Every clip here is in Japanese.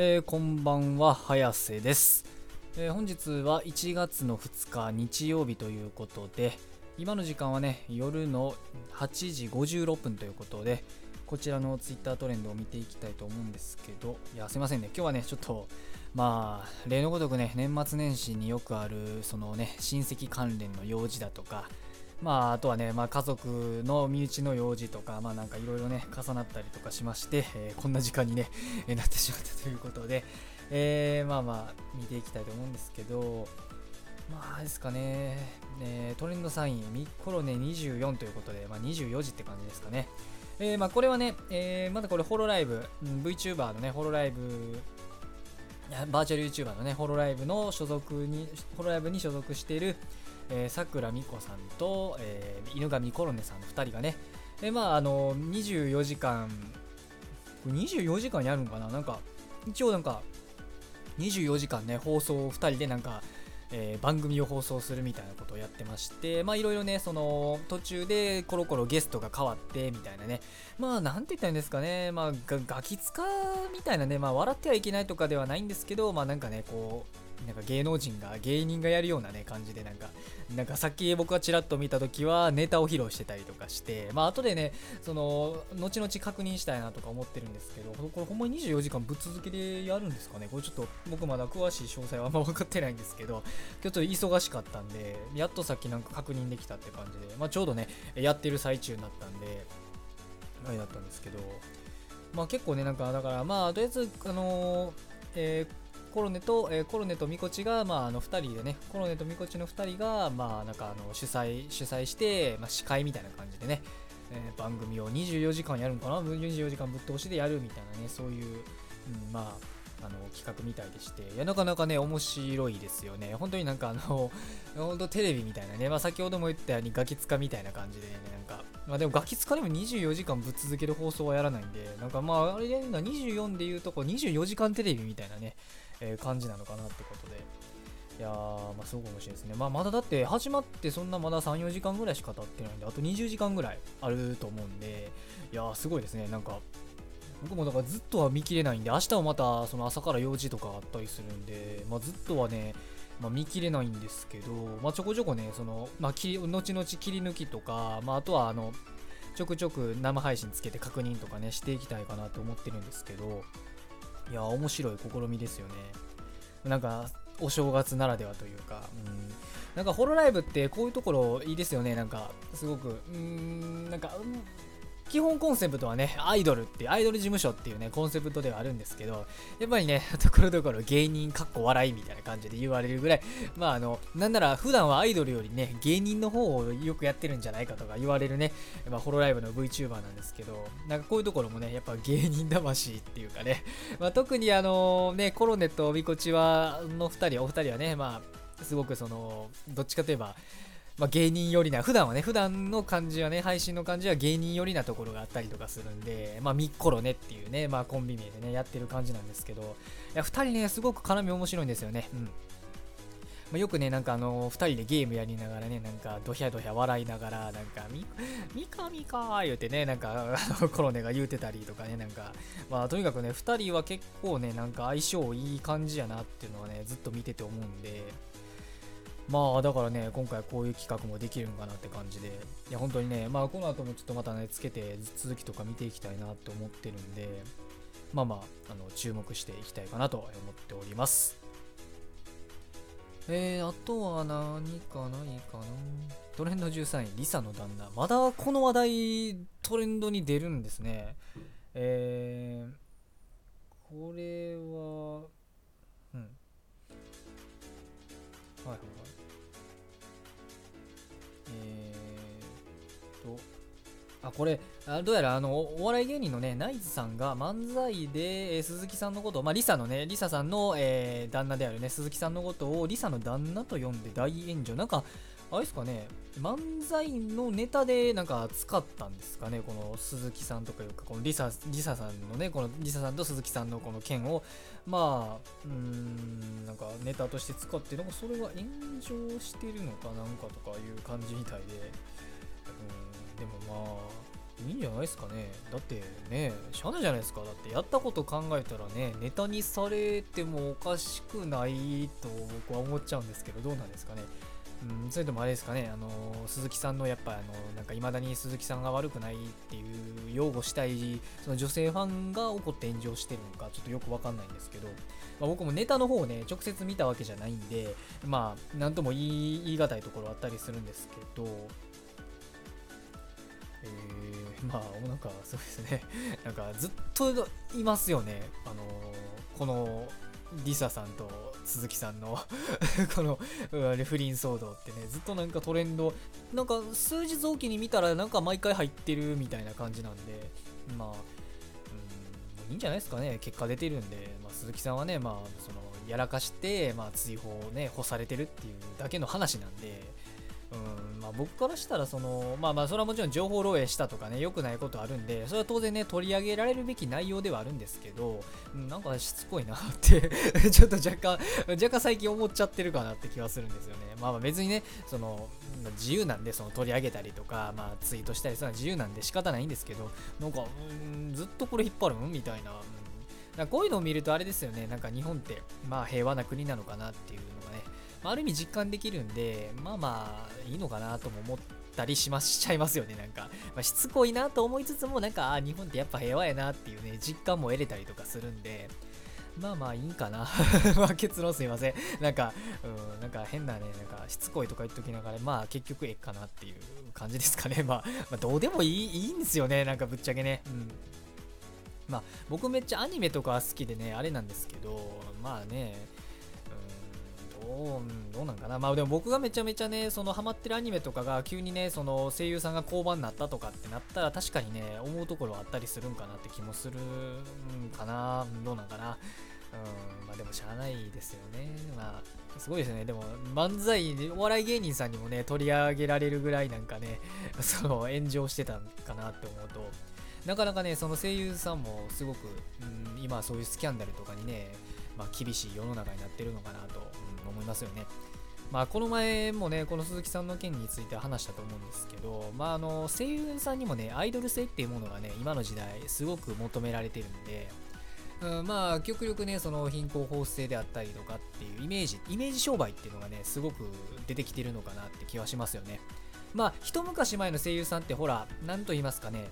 えー、こんばんは早瀬です、えー、本日は1月の2日日曜日ということで今の時間はね夜の8時56分ということでこちらの Twitter トレンドを見ていきたいと思うんですけどいやすいませんね。今日はねちょっとまあ例のごとくね年末年始によくあるそのね親戚関連の用事だとかまあ、あとはね、まあ、家族の身内の用事とか、まあ、なんかいろいろね、重なったりとかしまして、えー、こんな時間にね、えー、なってしまったということで、えー、まあまあ、見ていきたいと思うんですけど、まあ、ですかね、ねトレンドサイン、ミコロネ24ということで、まあ、24時って感じですかね。えー、まあ、これはね、えー、まだこれ、ホロライブ、VTuber のね、ホロライブ、バーチャル YouTuber のね、ホロライブの所属に、ホロライブに所属している、さくらみこさんと、えー、犬神コロネさんの2人がね、え、まあ、あの、24時間、24時間やるんかな？なんか、一応なんか、24時間ね、放送を2人でなんか、えー、番組を放送するみたいなことをやってまして、まあいろいろね、その途中でコロコロゲストが変わってみたいなね、まあなんて言ったらいいんですかね、まあガキ使みたいなね、まあ笑ってはいけないとかではないんですけど、まあなんかね、こう、なんか芸能人が芸人がやるようなね感じでなんかなんかさっき僕がちらっと見た時はネタを披露してたりとかしてまあ後でねその後々確認したいなとか思ってるんですけどこれほんまに24時間ぶっ続けでやるんですかね？これちょっと僕まだ詳しい詳細はあんま分かってないんですけど今日ちょっと忙しかったんでやっとさっきなんか確認できたって感じでまあちょうどねやってる最中になったんであれだったんですけどまあ結構ねなんかだからまあとりあえずあのー、えーコロネと、えー、コロネとミコチが、まあ、あの2人でね、コロネとミコチの2人が、まあ、なんかあの主催、主催して、まあ、司会みたいな感じでね、えー、番組を24時間やるのかな ?24 時間ぶっ通しでやるみたいなね、そういう、うん、まあ、あの企画みたいでして、いや、なかなかね、面白いですよね。本当になんかあの、本当テレビみたいなね、まあ、先ほども言ったようにガキツカみたいな感じでね、なんか、まあでもガキツカでも24時間ぶっ続ける放送はやらないんで、なんかまあ、あれやるのは24で言うとこう24時間テレビみたいなね、え、感じなのかなってことで。いやー、まあ、すごく面白いですね。まあ、まだだって始まってそんなまだ3、4時間ぐらいしか経ってないんで、あと20時間ぐらいあると思うんで、いや、すごいですね。なんか、僕もだからずっとは見切れないんで、明日はまたその朝から用事とかあったりするんで、まあ、ずっとはね、まあ、見切れないんですけど、まあ、ちょこちょこね、その、まあ、後々切り抜きとか、まあ、あとはあの、ちょくちょく生配信つけて確認とかね、していきたいかなと思ってるんですけど、いや、面白い試みですよね。なんか、お正月ならではというか、うん、なんかホロライブってこういうところいいですよね、なんか、すごく、うん、なんか、うん基本コンセプトはね、アイドルっていう、アイドル事務所っていうね、コンセプトではあるんですけど、やっぱりね、ところどころ芸人かっこ笑いみたいな感じで言われるぐらい、まああの、なんなら普段はアイドルよりね、芸人の方をよくやってるんじゃないかとか言われるね、まあ、ホロライブの VTuber なんですけど、なんかこういうところもね、やっぱ芸人魂っていうかね、まあ、特にあのね、コロネとミコチはの2人、お二人はね、まあ、すごくその、どっちかといえば、まあ、芸人寄りな、普段はね、普段の感じはね、配信の感じは芸人寄りなところがあったりとかするんで、まあ、ミッコロねっていうね、まあ、コンビ名でね、やってる感じなんですけど、いや、二人ね、すごく絡み面白いんですよね。うん。まあ、よくね、なんかあの、二人でゲームやりながらね、なんか、ドヒャドヒャ笑いながら、なんか、ミミカミカ言うてね、なんか、コロネが言うてたりとかね、なんか、まあ、とにかくね、二人は結構ね、なんか相性いい感じやなっていうのはね、ずっと見てて思うんで、まあだからね、今回こういう企画もできるんかなって感じで、いや本当にね、まあこの後もちょっとまたね、つけて続きとか見ていきたいなって思ってるんで、まあまあ、あの注目していきたいかなと思っております。えー、あとは何かないかな？トレンド13位、リサの旦那。まだこの話題、トレンドに出るんですね。えー、これは、うん。はいはいはい。あこれあどうやらあのお笑い芸人のねナイツさんが漫才で、えー、鈴木さんのことを、まあ、リサのねリサさんの、えー、旦那であるね鈴木さんのことをリサの旦那と呼んで大炎上。なんかあれですかね漫才のネタでなんか使ったんですかねこの鈴木さんとかいうかこのリサリサさんのねこのリサさんと鈴木さんのこの件を。まあうーんなんかネタとして使ってなんかそれが炎上してるのかなんかとかいう感じみたいで。うん。でもまあいいんじゃないですかね。だってねしゃあないじゃないですか。だってやったこと考えたらねネタにされてもおかしくないと僕は思っちゃうんですけどどうなんですかね。うん、それともあれですかね、あの鈴木さんのやっぱあのなんか未だに鈴木さんが悪くないっていう擁護したいその女性ファンが怒って炎上してるのかちょっとよくわかんないんですけど、まあ、僕もネタの方をね直接見たわけじゃないんでまあなんとも言い言い難いところあったりするんですけどえー、まあなんかそうですね。なんかずっといますよね。あのこのリサさんと鈴木さんの この不倫騒動ってね。ずっとなんかトレンドなんか数日おきに見たらなんか毎回入ってるみたいな感じなんで。まあうんいいんじゃないですかね。結果出てるんで、まあ、鈴木さんはねまあそのやらかして、まあ、追放をね干されてるっていうだけの話なんで。うんまあ、僕からしたらその、まあまあそれはもちろん情報漏洩したとかね良くないことあるんでそれは当然ね取り上げられるべき内容ではあるんですけど、うん、なんかしつこいなって ちょっと若干若干最近思っちゃってるかなって気はするんですよね。まあまあ別にねその自由なんでその取り上げたりとか、まあ、ツイートしたりするのは自由なんで仕方ないんですけどなんかうんずっとこれ引っ張るん？みたいな、うん、こういうのを見るとあれですよね。なんか日本ってまあ平和な国なのかなっていうまあ、ある意味実感できるんで、まあまあいいのかなとも思ったりしましちゃいますよね、なんか。まあ、しつこいなと思いつつも、なんか、あ日本ってやっぱ平和やなっていうね、実感も得れたりとかするんで、まあまあいいかな。まあ結論すいません。なんか、うん、なんか変なね、なんかしつこいとか言っときながら、まあ結局ええかなっていう感じですかね。まあ、まあ、どうでもいいいいんですよね、なんかぶっちゃけね。うん。まあ僕めっちゃアニメとか好きでね、あれなんですけど、まあね、どうどうなんかな。まあでも僕がめちゃめちゃねそのハマってるアニメとかが急にねその声優さんが降板になったとかってなったら確かにね思うところはあったりするんかなって気もするんかな。どうなんかな。うんまあでもしゃあないですよね。まあすごいですね。でも漫才お笑い芸人さんにもね取り上げられるぐらいなんかね その炎上してたんかなって思うと。なかなかねその声優さんもすごく、うん、今そういうスキャンダルとかにねまあ、厳しい世の中になってるのかなと、うん、思いますよね。まあ、この前もね、この鈴木さんの件について話したと思うんですけど、まあ、あの声優さんにもね、アイドル性っていうものがね、今の時代、すごく求められてるんで、うん、まあ、極力ね、その貧困法制であったりとかっていうイメージ、イメージ商売っていうのがね、すごく出てきてるのかなって気はしますよね。まあ、一昔前の声優さんってほら、何と言いますかね、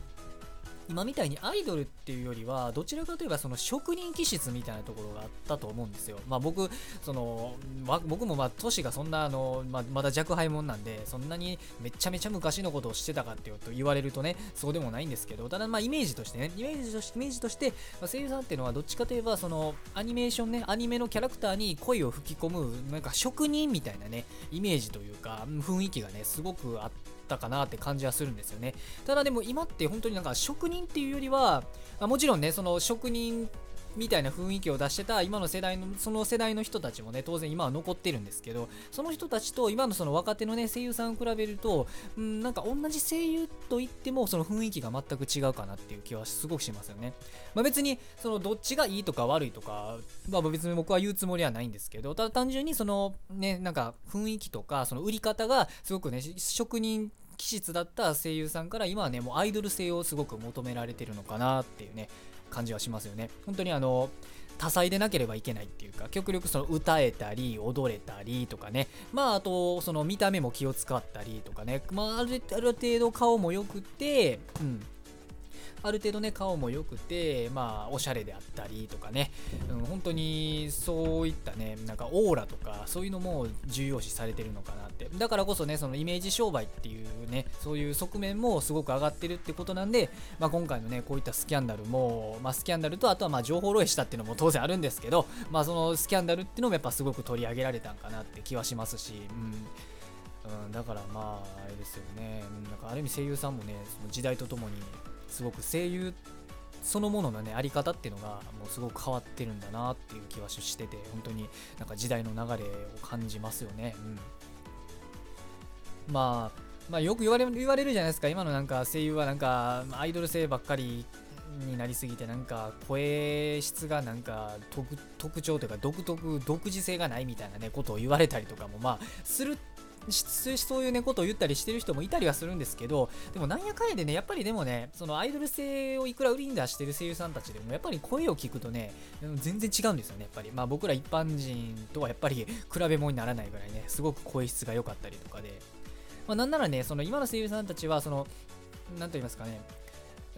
今みたいにアイドルっていうよりはどちらかといえばその職人気質みたいなところがあったと思うんですよ。まあ僕その、ま、僕もまあ年がそんなあの、まあまだ若輩者なんでそんなにめちゃめちゃ昔のことをしてたかっていうと言われるとねそうでもないんですけどただまあイメージとしてねイメージとしてイメージとして、ま、声優さんっていうのはどっちかといえばそのアニメーションねアニメのキャラクターに声を吹き込むなんか職人みたいなねイメージというか雰囲気がねすごくあってったかなって感じはするんですよね。ただでも今って本当になんか職人っていうよりはもちろんねその職人みたいな雰囲気を出してた今の世代のその世代の人たちもね当然今は残ってるんですけどその人たちと今のその若手のね声優さんを比べるとんなんか同じ声優といってもその雰囲気が全く違うかなっていう気はすごくしますよね、まあ、別にそのどっちがいいとか悪いとか、まあ、別に僕は言うつもりはないんですけどただ単純にそのねなんか雰囲気とかその売り方がすごくね職人気質だった声優さんから今はねもうアイドル性をすごく求められてるのかなっていうね感じはしますよね。本当にあの多彩でなければいけないっていうか極力その歌えたり踊れたりとかね。まああとその見た目も気を使ったりとかね。まあある程度顔も良くてうん。ある程度ね顔も良くてまあおしゃれであったりとかね、うん、本当にそういったねなんかオーラとかそういうのも重要視されてるのかなって。だからこそねそのイメージ商売っていうねそういう側面もすごく上がってるってことなんで、まあ、今回のねこういったスキャンダルも、まあ、スキャンダルとあとはまあ情報漏洩したっていうのも当然あるんですけどまあそのスキャンダルっていうのもやっぱすごく取り上げられたんかなって気はしますし、うん、うん、だからまああれですよね、なんかある意味声優さんもねその時代とともにすごく声優そのもののねあり方っていうのがもうすごく変わってるんだなっていう気はしてて本当になんか時代の流れを感じますよね、うん、まあまあよく言われ言われるじゃないですか。今のなんか声優はなんかアイドル性ばっかりになりすぎてなんか声質がなんか特徴というか独特独自性がないみたいなねことを言われたりとかもまあするそういうねことを言ったりしてる人もいたりはするんですけどでもなんやかんやでねやっぱりでもねそのアイドル性をいくら売りに出してる声優さんたちでもやっぱり声を聞くとね全然違うんですよねやっぱり。まあ僕ら一般人とはやっぱり比べ物にならないぐらいねすごく声質が良かったりとかで。まあ、なんならねその今の声優さんたちはその何と言いますかね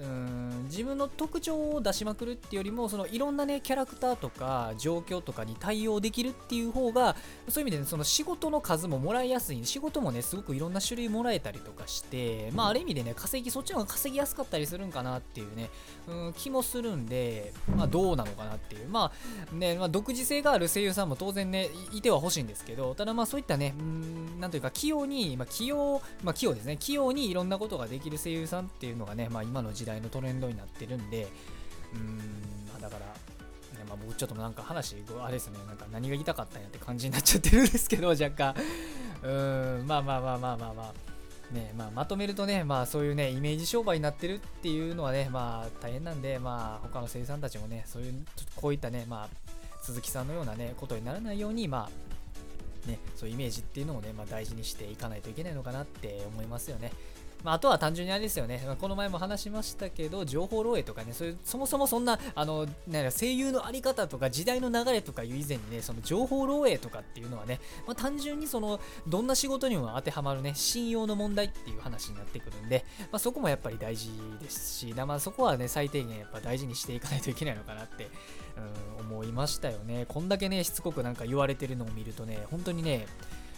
うん自分の特徴を出しまくるっていうよりもそのいろんなねキャラクターとか状況とかに対応できるっていう方がそういう意味で、ね、その仕事の数ももらいやすい仕事もねすごくいろんな種類もらえたりとかしてまあある意味でね稼ぎそっちの方が稼ぎやすかったりするんかなっていうねうん気もするんでまあどうなのかなっていう。まあね、まあ、独自性がある声優さんも当然ねいては欲しいんですけどただまあそういったねうんなんというか器用にまあ器用まあ器用ですね。器用にいろんなことができる声優さんっていうのがねまあ今の時代代のトレンドになってるんで、うーん、ま、だから、ね、まあ、僕ちょっとなんか話、あれですね、なんか何が言いたかったんやって感じになっちゃってるんですけど、若干。うーん、まあまあまあまあまあまあ。ねまあ、まとめるとね、まあそういうね、イメージ商売になってるっていうのはね、まあ大変なんで、まあ他の声優さんたちもね、そういう、こういったね、まあ鈴木さんのようなね、ことにならないように、まあね、そういうイメージっていうのをね、まあ、大事にしていかないといけないのかなって思いますよね。まあ、あとは単純にあれですよね、まあ、この前も話しましたけど、情報漏洩とかね、そういうそもそもそんなあのなん声優のあり方とか時代の流れとかいう以前にね、その情報漏洩とかっていうのはね、まあ、単純にそのどんな仕事にも当てはまるね、信用の問題っていう話になってくるんで、まあ、そこもやっぱり大事ですし、まあ、そこはね、最低限やっぱ大事にしていかないといけないのかなって、うん、思いましたよね。こんだけね、しつこくなんか言われてるのを見るとね、本当にね、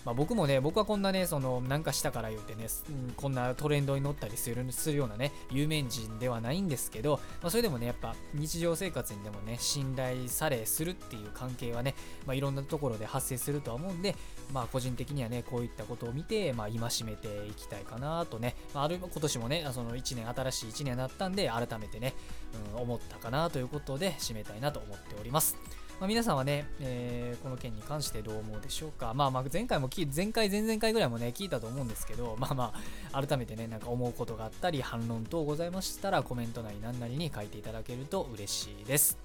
まあ、僕もね、僕はこんなね、その、なんかしたから言うてね、うん、こんなトレンドに乗ったりするするようなね、有名人ではないんですけど、まあ、それでもね、やっぱ日常生活にでもね、信頼されするっていう関係はね、まあ、いろんなところで発生するとは思うんで、まあ、個人的にはね、こういったことを見て、まあ、戒めていきたいかなとね、まあ、ある今年もね、その1年、新しい1年になったんで、改めてね、うん、思ったかなということで、締めたいなと思っております。まあ、皆さんはね、えー、この件に関してどう思うでしょうか。まあまあ前回も聞前回、前々回ぐらいもね、聞いたと思うんですけど、まあまあ、改めてね、なんか思うことがあったり、反論等ございましたら、コメントなり何なりに書いていただけると嬉しいです。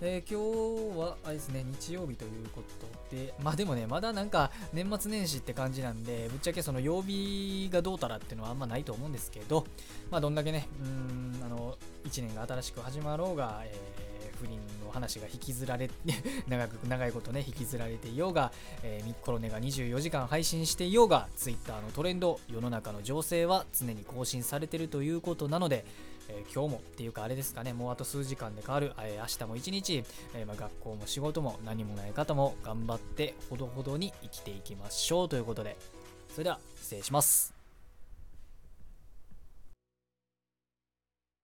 えー、今日は、あれですね、日曜日ということで、まあでもね、まだなんか年末年始って感じなんで、ぶっちゃけその曜日がどうたらっていうのはあんまないと思うんですけど、まあどんだけね、うん、あの、1年が新しく始まろうが、えー不倫の話が引きずられ 長く長いことね引きずられていようが、えー、ミッコロネが24時間配信していようが Twitter のトレンド世の中の情勢は常に更新されてるということなので、えー、今日もっていうかあれですかねもうあと数時間で変わる、えー、明日も一日、えまあ、学校も仕事も何もない方も頑張ってほどほどに生きていきましょうということでそれでは失礼します。